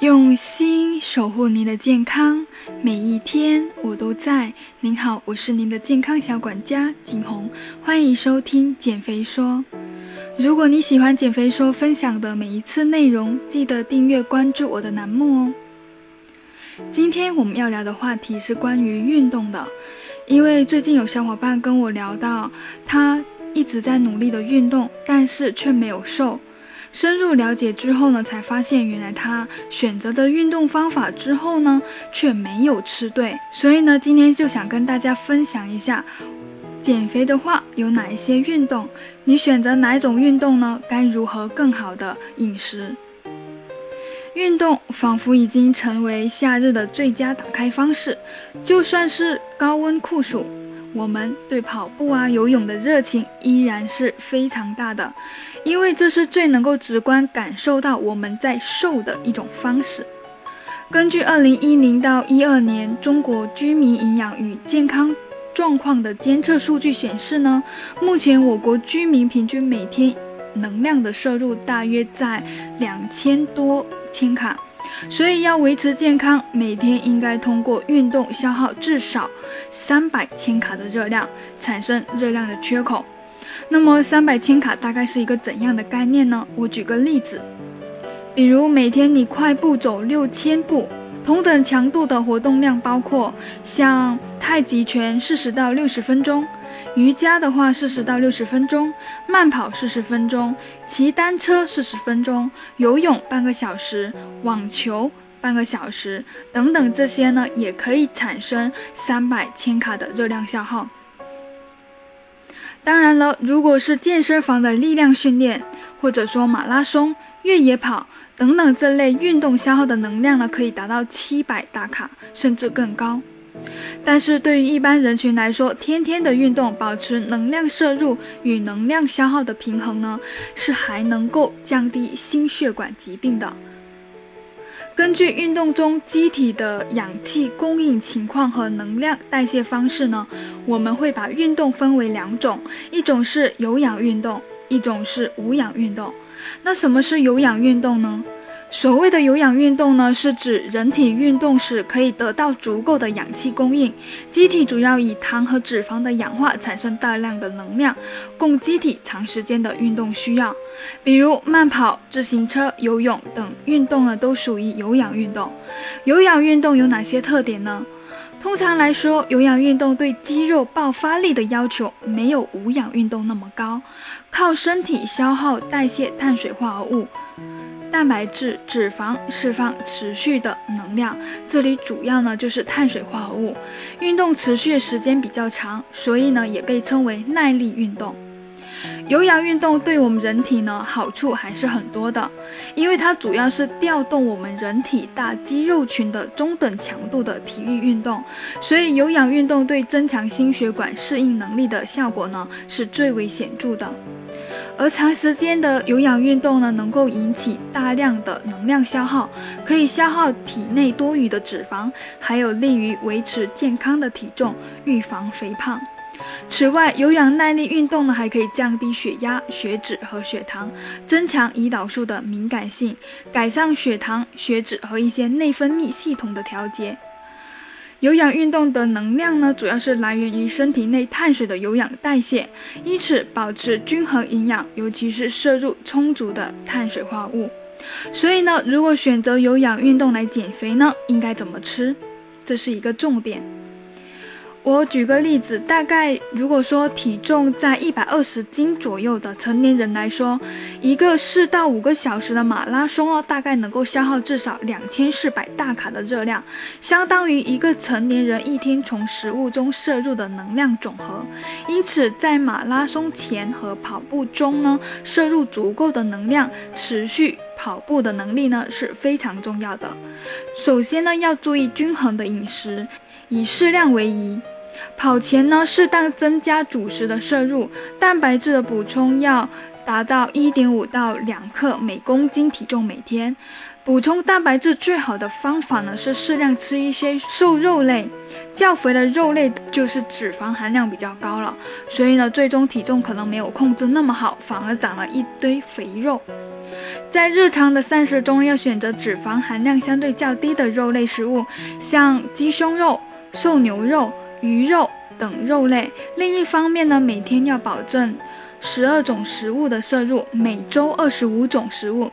用心守护您的健康，每一天我都在。您好，我是您的健康小管家景红，欢迎收听减肥说。如果你喜欢减肥说分享的每一次内容，记得订阅关注我的栏目哦。今天我们要聊的话题是关于运动的，因为最近有小伙伴跟我聊到，他一直在努力的运动，但是却没有瘦。深入了解之后呢，才发现原来他选择的运动方法之后呢，却没有吃对。所以呢，今天就想跟大家分享一下，减肥的话有哪一些运动，你选择哪种运动呢？该如何更好的饮食？运动仿佛已经成为夏日的最佳打开方式，就算是高温酷暑。我们对跑步啊、游泳的热情依然是非常大的，因为这是最能够直观感受到我们在瘦的一种方式。根据二零一零到一二年中国居民营养与健康状况的监测数据显示呢，目前我国居民平均每天能量的摄入大约在两千多千卡。所以要维持健康，每天应该通过运动消耗至少三百千卡的热量，产生热量的缺口。那么三百千卡大概是一个怎样的概念呢？我举个例子，比如每天你快步走六千步，同等强度的活动量包括像太极拳四十到六十分钟。瑜伽的话，四十到六十分钟；慢跑四十分钟；骑单车四十分钟；游泳半个小时；网球半个小时等等，这些呢也可以产生三百千卡的热量消耗。当然了，如果是健身房的力量训练，或者说马拉松、越野跑等等这类运动消耗的能量呢，可以达到七百大卡，甚至更高。但是对于一般人群来说，天天的运动，保持能量摄入与能量消耗的平衡呢，是还能够降低心血管疾病的。根据运动中机体的氧气供应情况和能量代谢方式呢，我们会把运动分为两种，一种是有氧运动，一种是无氧运动。那什么是有氧运动呢？所谓的有氧运动呢，是指人体运动时可以得到足够的氧气供应，机体主要以糖和脂肪的氧化产生大量的能量，供机体长时间的运动需要。比如慢跑、自行车、游泳等运动呢，都属于有氧运动。有氧运动有哪些特点呢？通常来说，有氧运动对肌肉爆发力的要求没有无氧运动那么高，靠身体消耗代谢碳水化合物。蛋白质、脂肪释放持续的能量，这里主要呢就是碳水化合物。运动持续时间比较长，所以呢也被称为耐力运动。有氧运动对我们人体呢好处还是很多的，因为它主要是调动我们人体大肌肉群的中等强度的体育运动，所以有氧运动对增强心血管适应能力的效果呢是最为显著的。而长时间的有氧运动呢，能够引起大量的能量消耗，可以消耗体内多余的脂肪，还有利于维持健康的体重，预防肥胖。此外，有氧耐力运动呢，还可以降低血压、血脂和血糖，增强胰岛素的敏感性，改善血糖、血脂和一些内分泌系统的调节。有氧运动的能量呢，主要是来源于身体内碳水的有氧代谢，因此保持均衡营养，尤其是摄入充足的碳水化合物。所以呢，如果选择有氧运动来减肥呢，应该怎么吃？这是一个重点。我举个例子，大概如果说体重在一百二十斤左右的成年人来说，一个四到五个小时的马拉松哦，大概能够消耗至少两千四百大卡的热量，相当于一个成年人一天从食物中摄入的能量总和。因此，在马拉松前和跑步中呢，摄入足够的能量，持续跑步的能力呢是非常重要的。首先呢，要注意均衡的饮食，以适量为宜。跑前呢，适当增加主食的摄入，蛋白质的补充要达到一点五到两克每公斤体重每天。补充蛋白质最好的方法呢是适量吃一些瘦肉类，较肥的肉类就是脂肪含量比较高了，所以呢最终体重可能没有控制那么好，反而长了一堆肥肉。在日常的膳食中要选择脂肪含量相对较低的肉类食物，像鸡胸肉、瘦牛肉、鱼肉等肉类。另一方面呢，每天要保证十二种食物的摄入，每周二十五种食物。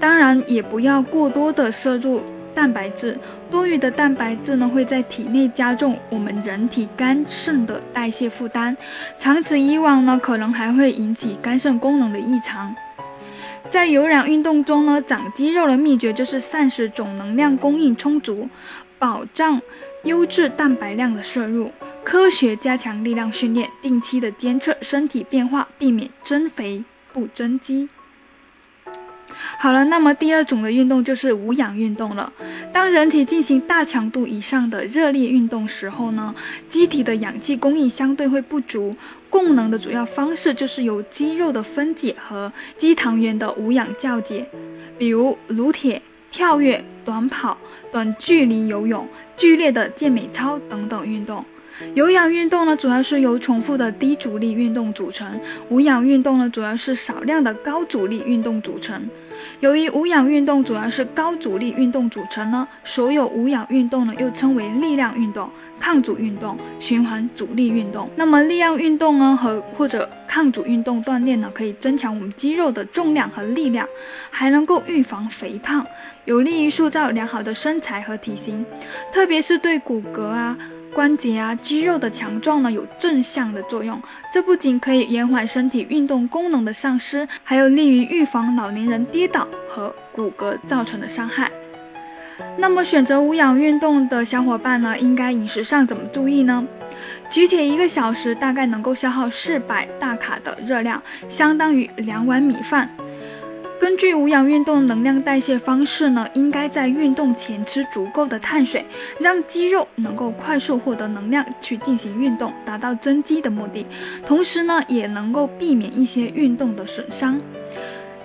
当然，也不要过多的摄入蛋白质，多余的蛋白质呢会在体内加重我们人体肝肾的代谢负担，长此以往呢，可能还会引起肝肾功能的异常。在有氧运动中呢，长肌肉的秘诀就是膳食总能量供应充足，保障优质蛋白量的摄入，科学加强力量训练，定期的监测身体变化，避免增肥不增肌。好了，那么第二种的运动就是无氧运动了。当人体进行大强度以上的热烈运动时候呢，机体的氧气供应相对会不足。供能的主要方式就是由肌肉的分解和肌糖原的无氧酵解，比如撸铁、跳跃、短跑、短距离游泳、剧烈的健美操等等运动。有氧运动呢，主要是由重复的低阻力运动组成；无氧运动呢，主要是少量的高阻力运动组成。由于无氧运动主要是高阻力运动组成呢，所有无氧运动呢又称为力量运动、抗阻运动、循环阻力运动。那么力量运动呢和或者抗阻运动锻炼呢，可以增强我们肌肉的重量和力量，还能够预防肥胖，有利于塑造良好的身材和体型，特别是对骨骼啊。关节啊，肌肉的强壮呢有正向的作用，这不仅可以延缓身体运动功能的丧失，还有利于预防老年人跌倒和骨骼造成的伤害。那么选择无氧运动的小伙伴呢，应该饮食上怎么注意呢？举铁一个小时大概能够消耗四百大卡的热量，相当于两碗米饭。根据无氧运动能量代谢方式呢，应该在运动前吃足够的碳水，让肌肉能够快速获得能量去进行运动，达到增肌的目的。同时呢，也能够避免一些运动的损伤。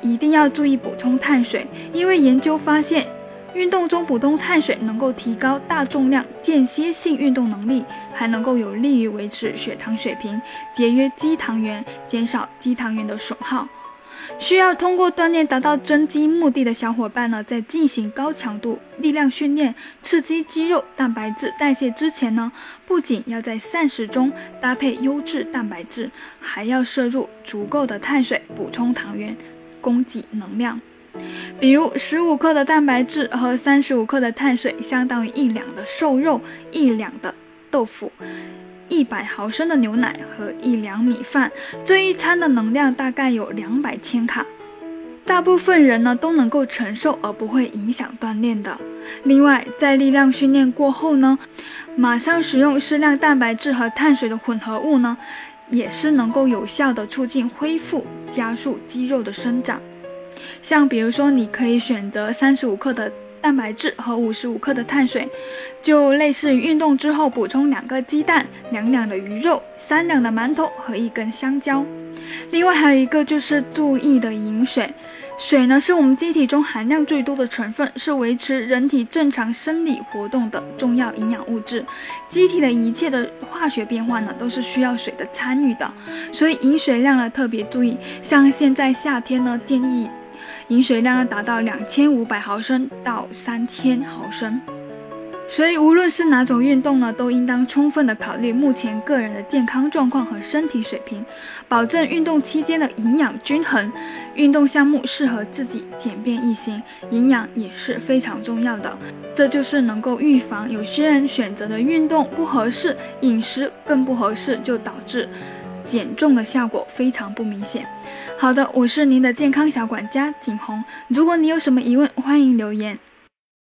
一定要注意补充碳水，因为研究发现，运动中补充碳水能够提高大重量间歇性运动能力，还能够有利于维持血糖水平，节约肌糖原，减少肌糖原的损耗。需要通过锻炼达到增肌目的的小伙伴呢，在进行高强度力量训练、刺激肌肉蛋白质代谢之前呢，不仅要在膳食中搭配优质蛋白质，还要摄入足够的碳水补充糖原，供给能量。比如十五克的蛋白质和三十五克的碳水，相当于一两的瘦肉、一两的豆腐。一百毫升的牛奶和一两米饭，这一餐的能量大概有两百千卡，大部分人呢都能够承受而不会影响锻炼的。另外，在力量训练过后呢，马上使用适量蛋白质和碳水的混合物呢，也是能够有效的促进恢复，加速肌肉的生长。像比如说，你可以选择三十五克的。蛋白质和五十五克的碳水，就类似于运动之后补充两个鸡蛋、两两的鱼肉、三两的馒头和一根香蕉。另外还有一个就是注意的饮水，水呢是我们机体中含量最多的成分，是维持人体正常生理活动的重要营养物质。机体的一切的化学变化呢都是需要水的参与的，所以饮水量呢特别注意。像现在夏天呢，建议。饮水量要达到两千五百毫升到三千毫升，所以无论是哪种运动呢，都应当充分的考虑目前个人的健康状况和身体水平，保证运动期间的营养均衡。运动项目适合自己，简便易行，营养也是非常重要的。这就是能够预防有些人选择的运动不合适，饮食更不合适，就导致。减重的效果非常不明显。好的，我是您的健康小管家景红。如果你有什么疑问，欢迎留言。